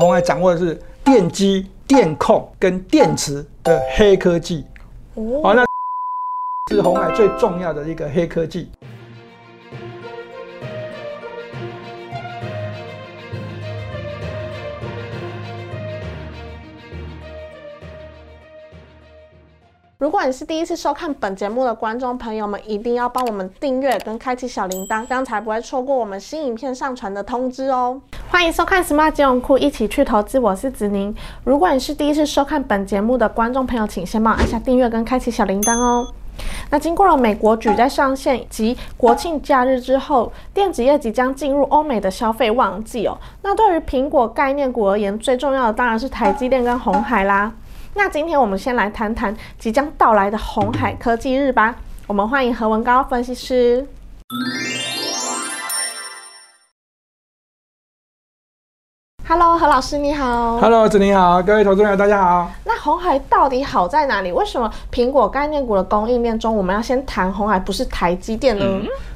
红海掌握的是电机、电控跟电池的黑科技。哦，好，那是红海最重要的一个黑科技。如果你是第一次收看本节目的观众朋友们，一定要帮我们订阅跟开启小铃铛，这样才不会错过我们新影片上传的通知哦。欢迎收看 Smart 金融库，一起去投资，我是子宁。如果你是第一次收看本节目的观众朋友，请先帮我按下订阅跟开启小铃铛哦。那经过了美国举债上线及国庆假日之后，电子业即将进入欧美的消费旺季哦。那对于苹果概念股而言，最重要的当然是台积电跟红海啦。那今天我们先来谈谈即将到来的红海科技日吧。我们欢迎何文高分析师。Hello，何老师你好。Hello，子宁好，各位投资朋友大家好。那红海到底好在哪里？为什么苹果概念股的供应链中，我们要先谈红海，不是台积电呢？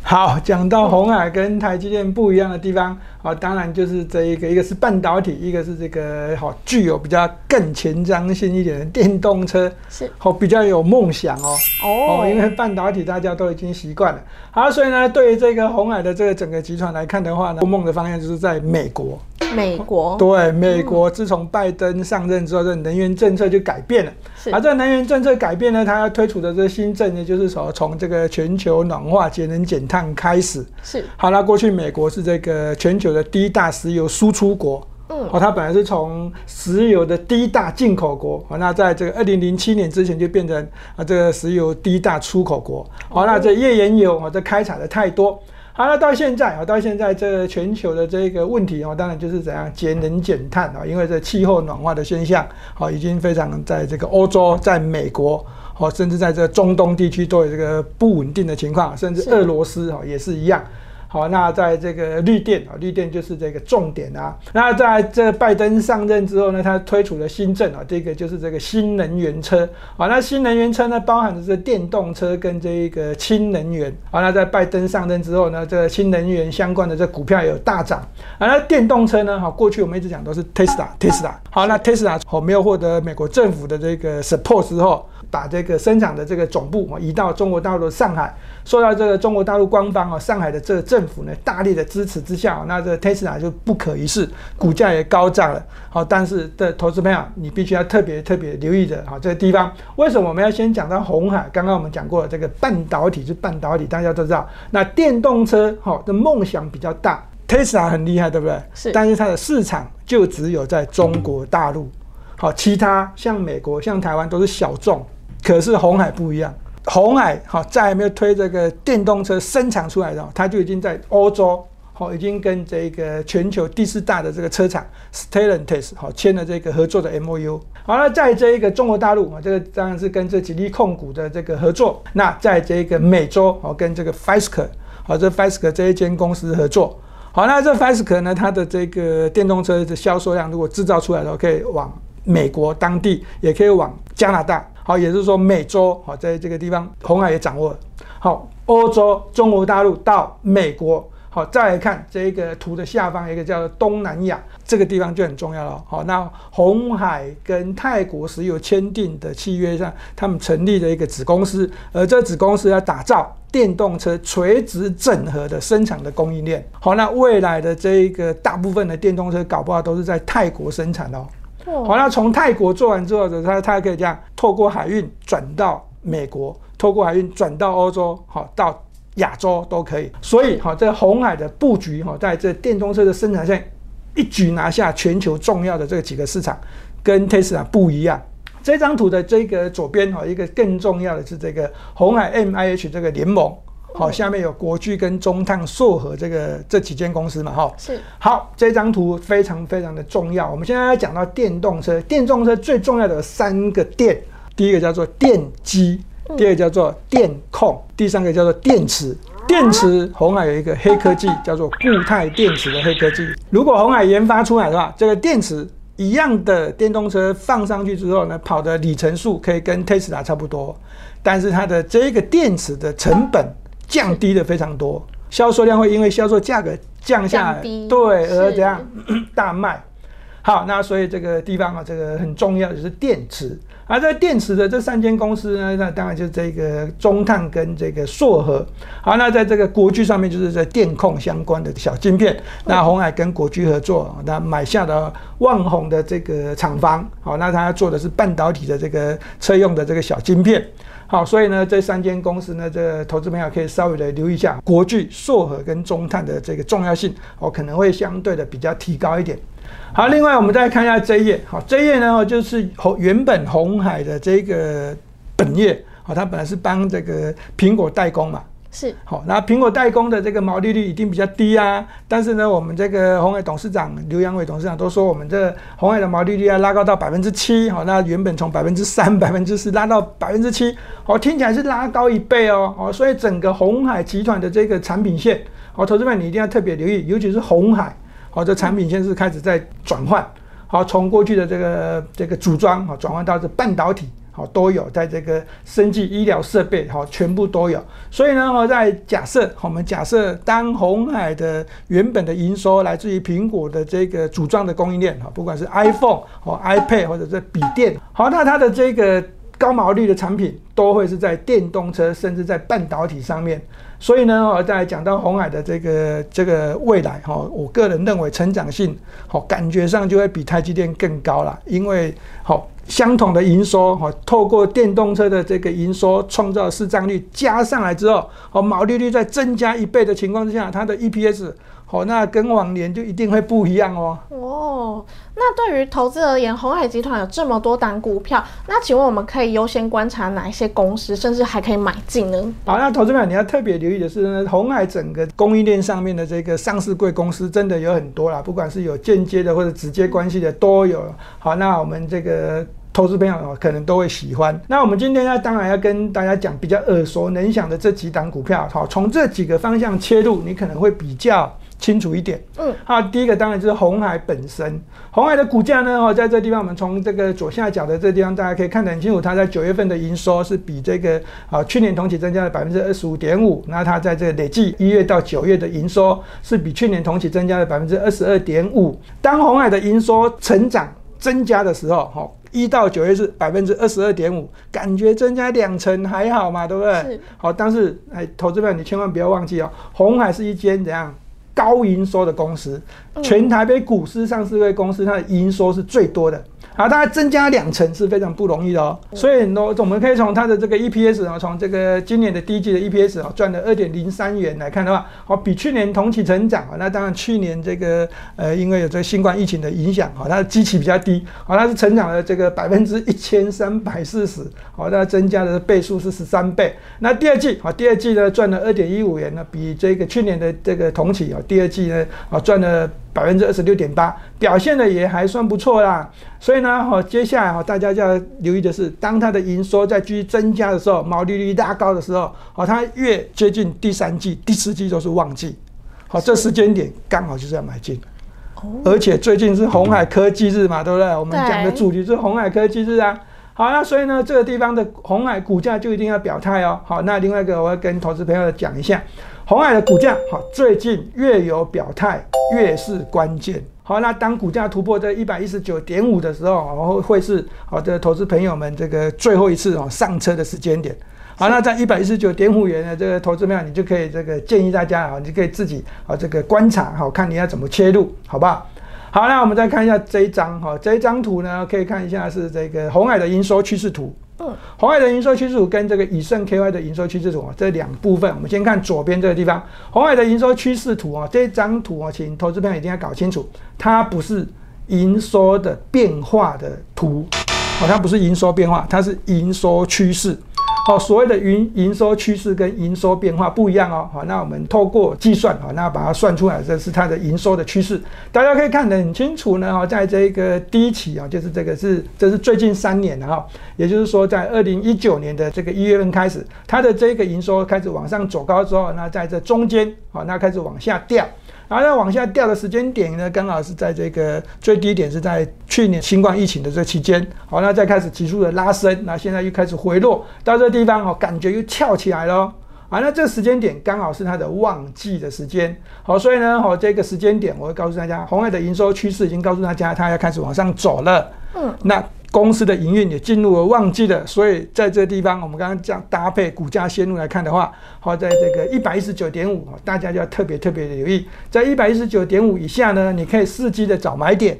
好，讲到红海跟台积电不一样的地方，啊，当然就是这一个，一个是半导体，一个是这个好具有比较更前瞻性一点的电动车，是好比较有梦想哦。哦，因为半导体大家都已经习惯了。好，所以呢，对于这个红海的这个整个集团来看的话呢，梦的方向就是在美国。美国对美国，自从拜登上任之后，这能源政策就改变了。是而这能源政策改变呢，它要推出的这新政呢，就是说从这个全球暖化、节能减碳开始。是好那过去美国是这个全球的第一大石油输出国。嗯，哦，它本来是从石油的第一大进口国，好，那在这个二零零七年之前就变成啊这个石油第一大出口国。好，那这页岩油啊，这开采的太多。好，那到现在啊，到现在这全球的这个问题哦，当然就是怎样节能减碳啊，因为这气候暖化的现象，好，已经非常在这个欧洲、在美国，好，甚至在这中东地区都有这个不稳定的情况，甚至俄罗斯哈也是一样。好，那在这个绿电啊，绿电就是这个重点啊。那在这拜登上任之后呢，他推出了新政啊，这个就是这个新能源车。啊，那新能源车呢，包含的是电动车跟这一个氢能源。好，那在拜登上任之后呢，这个新能源相关的这股票有大涨。啊，那电动车呢，好，过去我们一直讲都是 Tesla，Tesla。好，那 Tesla 好没有获得美国政府的这个 support 之后，把这个生产的这个总部移到中国大陆的上海。受到这个中国大陆官方啊，上海的这个政府呢大力的支持之下，那这 Tesla 就不可一世，股价也高涨了。好，但是的投资朋友，你必须要特别特别留意的，好，这个地方为什么我们要先讲到红海？刚刚我们讲过了，这个半导体是半导体，大家都知道。那电动车好的梦想比较大，Tesla 很厉害，对不对？是。但是它的市场就只有在中国大陆，好，其他像美国、像台湾都是小众，可是红海不一样。红海哈，在还没有推这个电动车生产出来的，它就已经在欧洲好，已经跟这个全球第四大的这个车厂 Stellantis 好签了这个合作的 M O U。好了，在这一个中国大陆啊，这个当然是跟这吉利控股的这个合作。那在这个美洲好，跟这个 Fisker 好，这 Fisker 这一间公司合作。好，那这 Fisker 呢，它的这个电动车的销售量如果制造出来的话，可以往美国当地，也可以往加拿大。好，也就是说，美洲好，在这个地方，红海也掌握了。好，欧洲、中国大陆到美国，好，再来看这个图的下方，一个叫做东南亚，这个地方就很重要了。好，那红海跟泰国石油签订的契约上，他们成立了一个子公司，而这子公司要打造电动车垂直整合的生产的供应链。好，那未来的这一个大部分的电动车，搞不好都是在泰国生产哦。好，那从泰国做完之后，它它可以这样透过海运转到美国，透过海运转到欧洲，好到亚洲都可以。所以，好这红海的布局，哈，在这电动车的生产线一举拿下全球重要的这几个市场，跟 Tesla 不一样。这张图的这个左边，哈，一个更重要的是这个红海 M I H 这个联盟。好，下面有国巨跟中碳、硕和这个这几间公司嘛，哈，是。好，这张图非常非常的重要。我们现在要讲到电动车，电动车最重要的三个电，第一个叫做电机，第二个叫做电控，第三个叫做电池。电池，红海有一个黑科技叫做固态电池的黑科技。如果红海研发出来的话，这个电池一样的电动车放上去之后呢，跑的里程数可以跟 Tesla 差不多，但是它的这个电池的成本。降低的非常多，销售量会因为销售价格降下来，对，而这样 大卖。好，那所以这个地方啊，这个很重要就是电池。而在电池的这三间公司呢，那当然就是这个中碳跟这个硕和。好，那在这个国巨上面，就是在电控相关的小晶片。那红海跟国巨合作，那买下了旺宏的这个厂房。好，那他做的是半导体的这个车用的这个小晶片。好，所以呢，这三间公司呢，这个投资朋友可以稍微的留意一下国巨、硕和跟中碳的这个重要性，哦，可能会相对的比较提高一点。好，另外我们再看一下这一页，好，这一页呢就是红原本红海的这个本业，好，它本来是帮这个苹果代工嘛，是，好，那苹果代工的这个毛利率一定比较低啊，但是呢，我们这个红海董事长刘阳伟董事长都说，我们这红海的毛利率要拉高到百分之七，好，那原本从百分之三、百分之四拉到百分之七，好，听起来是拉高一倍哦，哦，所以整个红海集团的这个产品线，好，投资们你一定要特别留意，尤其是红海。好，这产品线是开始在转换，好，从过去的这个这个组装，好，转换到这半导体，好，都有在这个生技医疗设备，好，全部都有。所以呢，我在假设，我们假设当红海的原本的营收来自于苹果的这个组装的供应链，哈，不管是 iPhone 或 iPad 或者是笔电，好，那它的这个高毛利的产品都会是在电动车，甚至在半导体上面。所以呢，我再讲到红海的这个这个未来哈，我个人认为成长性好，感觉上就会比台积电更高了，因为好相同的营收哈，透过电动车的这个营收创造市占率加上来之后，好毛利率在增加一倍的情况之下，它的 EPS。好，那跟往年就一定会不一样哦。哦，那对于投资而言，红海集团有这么多档股票，那请问我们可以优先观察哪一些公司，甚至还可以买进呢？好，那投资者你要特别留意的是呢，红海整个供应链上面的这个上市贵公司真的有很多啦，不管是有间接的或者直接关系的都有。好，那我们这个投资朋友可能都会喜欢。那我们今天呢当然要跟大家讲比较耳熟能详的这几档股票，好，从这几个方向切入，你可能会比较。清楚一点，嗯，好，第一个当然就是红海本身，红海的股价呢，哦，在这地方我们从这个左下角的这地方，大家可以看得很清楚，它在九月份的营收是比这个啊去年同期增加了百分之二十五点五，那它在这累计一月到九月的营收是比去年同期增加了百分之二十二点五。当红海的营收成长增加的时候，哈，一到九月是百分之二十二点五，感觉增加两成还好嘛，对不对？是。好，但是哎，投资者你千万不要忘记哦，红海是一间怎样？高营收的公司，全台北股市上市位公司，它的营收是最多的。好，大概增加两成是非常不容易的哦。所以，呢，我们可以从它的这个 EPS 啊，从这个今年的第一季的 EPS 啊，赚了二点零三元来看的话，好，比去年同期成长啊。那当然，去年这个呃，因为有这个新冠疫情的影响，好，它的基期比较低，好，它是成长了这个百分之一千三百四十，好，那增加的倍数是十三倍。那第二季，好，第二季呢赚了二点一五元呢，比这个去年的这个同期啊，第二季呢啊赚了。百分之二十六点八，表现的也还算不错啦。所以呢，哈，接下来哈，大家就要留意的是，当它的营收在继续增加的时候，毛利率拉高的时候，好，它越接近第三季、第四季都是旺季，好，这时间点刚好就是要买进。而且最近是红海科技日嘛，对不对？我们讲的主题是红海科技日啊。好，那所以呢，这个地方的红海股价就一定要表态哦。好，那另外一个我要跟投资朋友讲一下。红海的股价好，最近越有表态越是关键。好，那当股价突破这一百一十九点五的时候，然后会是好的投资朋友们这个最后一次哦上车的时间点。好，那在一百一十九点五元的这个投资票，你就可以这个建议大家啊，你可以自己啊这个观察好，看你要怎么切入，好不好？好，那我们再看一下这一张哈，这一张图呢，可以看一下是这个红海的营收趋势图。嗯，红海的营收趋势图跟这个以盛 KY 的营收趋势图啊，这两部分，我们先看左边这个地方，红海的营收趋势图啊，这张图啊，请投资朋友一定要搞清楚，它不是营收的变化的图，好，它不是营收变化，它是营收趋势。好，所谓的营营收趋势跟营收变化不一样哦。好，那我们透过计算，好，那把它算出来，这是它的营收的趋势。大家可以看得很清楚呢。哈，在这个第一期啊，就是这个是这是最近三年的哈，也就是说在二零一九年的这个一月份开始，它的这个营收开始往上走高之后，那在这中间，好，那开始往下掉。然后要往下掉的时间点呢，刚好是在这个最低点是在去年新冠疫情的这期间，好，那再开始急速的拉升，那现在又开始回落到这个地方，哦，感觉又翘起来了，啊，那这个时间点刚好是它的旺季的时间，好，所以呢，好这个时间点，我会告诉大家，红海的营收趋势已经告诉大家，它要开始往上走了。嗯，那公司的营运也进入了旺季了，所以在这地方，我们刚刚讲搭配股价线路来看的话，好，在这个一百一十九点五，大家就要特别特别的留意，在一百一十九点五以下呢，你可以伺机的找买点。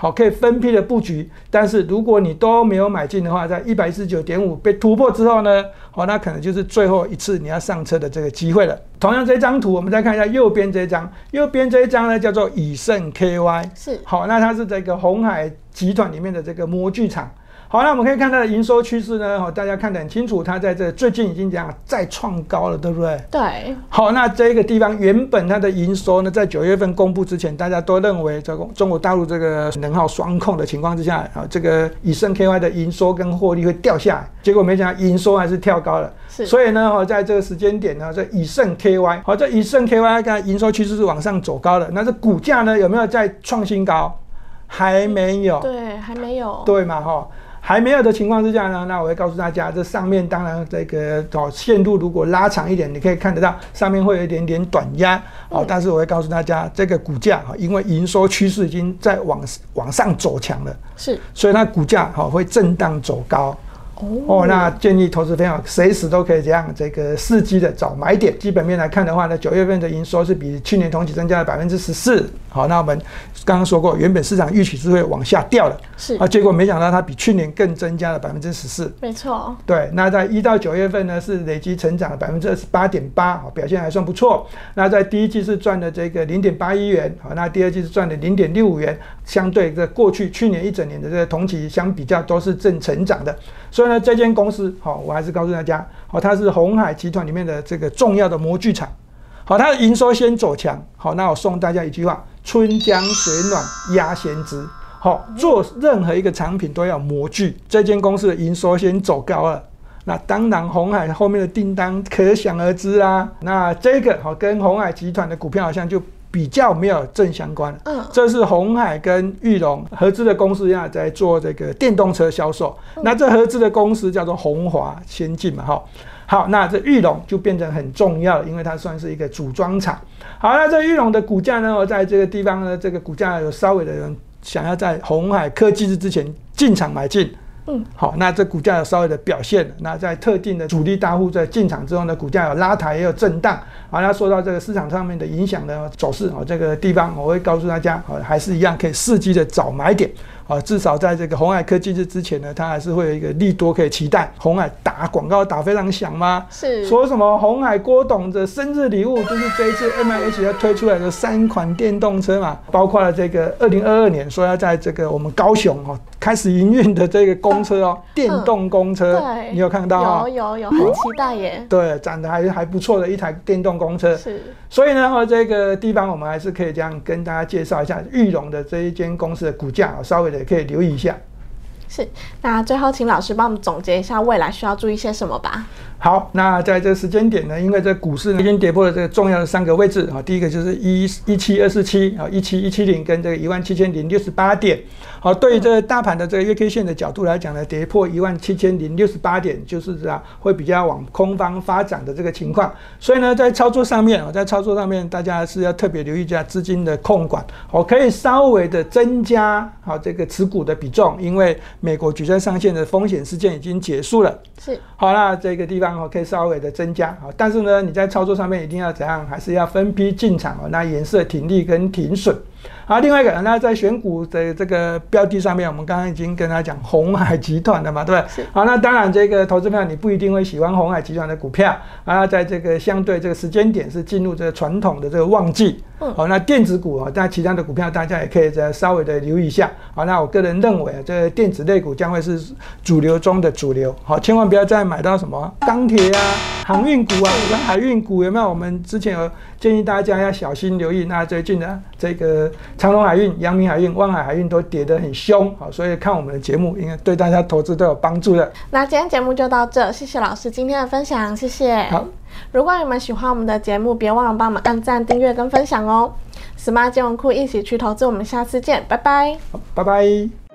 好，可以分批的布局，但是如果你都没有买进的话，在一百一十九点五被突破之后呢，好，那可能就是最后一次你要上车的这个机会了。同样这张图，我们再看一下右边这张，右边这一张呢叫做以盛 KY，是好，那它是这个红海集团里面的这个模具厂。好，那我们可以看它的营收趋势呢，好，大家看得很清楚，它在这最近已经这样再创高了，对不对？对。好，那这个地方原本它的营收呢，在九月份公布之前，大家都认为这个中国大陆这个能耗双控的情况之下，啊，这个以盛 KY 的营收跟获利会掉下来，结果没想到营收还是跳高了。是。所以呢，哈，在这个时间点呢，这以盛 KY，好，这以盛 KY 看营收趋势是往上走高的，那这股价呢有没有在创新高？还没有。对，还没有。对嘛，哈。还没有的情况之下呢，那我会告诉大家，这上面当然这个哦线路如果拉长一点，你可以看得到上面会有一点点短压哦，但是我会告诉大家，这个股价哈，因为营收趋势已经在往往上走强了，是，所以它股价哈会震荡走高。哦，那建议投资朋友随时都可以这样，这个伺机的找买点。基本面来看的话呢，九月份的营收是比去年同期增加了百分之十四。好，那我们刚刚说过，原本市场预期是会往下掉的，是啊，结果没想到它比去年更增加了百分之十四。没错，对，那在一到九月份呢，是累积成长了百分之二十八点八，表现还算不错。那在第一季是赚了这个零点八一元，好，那第二季是赚了零点六五元，相对在过去去年一整年的这个同期相比较都是正成长的。所以呢，这间公司好，我还是告诉大家，好，它是红海集团里面的这个重要的模具厂，好，它的营收先走强，好，那我送大家一句话：春江水暖鸭先知。好，做任何一个产品都要模具，这间公司的营收先走高了，那当然红海后面的订单可想而知啊。那这个好，跟红海集团的股票好像就。比较没有正相关，嗯，这是红海跟裕隆合资的公司呀，在做这个电动车销售。那这合资的公司叫做红华先进嘛，哈，好，那这玉龙就变成很重要，因为它算是一个组装厂。好，那这玉龙的股价呢，我在这个地方呢，这个股价有稍微的人想要在红海科技日之前进场买进。嗯，好，那这股价有稍微的表现，那在特定的主力大户在进场之后呢，股价有拉抬也有震荡，好，那说到这个市场上面的影响的走势，哦，这个地方我会告诉大家，好，还是一样可以伺机的找买点。啊，至少在这个红海科技日之前呢，它还是会有一个利多可以期待。红海打广告打非常响吗？是说什么红海郭董的生日礼物就是这一次 M I H 要推出来的三款电动车嘛，包括了这个二零二二年说要在这个我们高雄哦开始营运的这个公车哦，电动公车，你有看到有有有，很期待耶。对，长得还还不错的一台电动公车。是。所以呢，这个地方我们还是可以这样跟大家介绍一下玉龙的这一间公司的股价，稍微的也可以留意一下。是，那最后请老师帮我们总结一下未来需要注意些什么吧。好，那在这个时间点呢，因为这股市呢已经跌破了这个重要的三个位置啊，第一个就是一一七二四七啊，一七一七零跟这个一万七千零六十八点。好，对于这个大盘的这个月 K 线的角度来讲呢，跌破一万七千零六十八点，就是这样会比较往空方发展的这个情况。所以呢，在操作上面啊，在操作上面，大家是要特别留意一下资金的控管，我可以稍微的增加好这个持股的比重，因为美国举债上限的风险事件已经结束了。是，好，那这个地方。然后可以稍微的增加啊，但是呢，你在操作上面一定要怎样？还是要分批进场哦。那颜色停利跟停损。好，另外一个，那在选股的这个标的上面，我们刚刚已经跟他讲红海集团的嘛，对不对？好，那当然这个投资票你不一定会喜欢红海集团的股票啊，在这个相对这个时间点是进入这个传统的这个旺季。好，那电子股啊，但其他的股票大家也可以再稍微的留意一下。好，那我个人认为啊，这电子类股将会是主流中的主流。好，千万不要再买到什么钢铁啊、航运股啊、海运股，有没有？我们之前有建议大家要小心留意。那最近呢，这个长隆海运、阳明海运、万海海运都跌得很凶。好，所以看我们的节目，应该对大家投资都有帮助的。那今天节目就到这，谢谢老师今天的分享，谢谢。好。如果你们喜欢我们的节目，别忘了帮我们按赞、订阅跟分享哦！Smart 金融库一起去投资，我们下次见，拜拜！拜拜。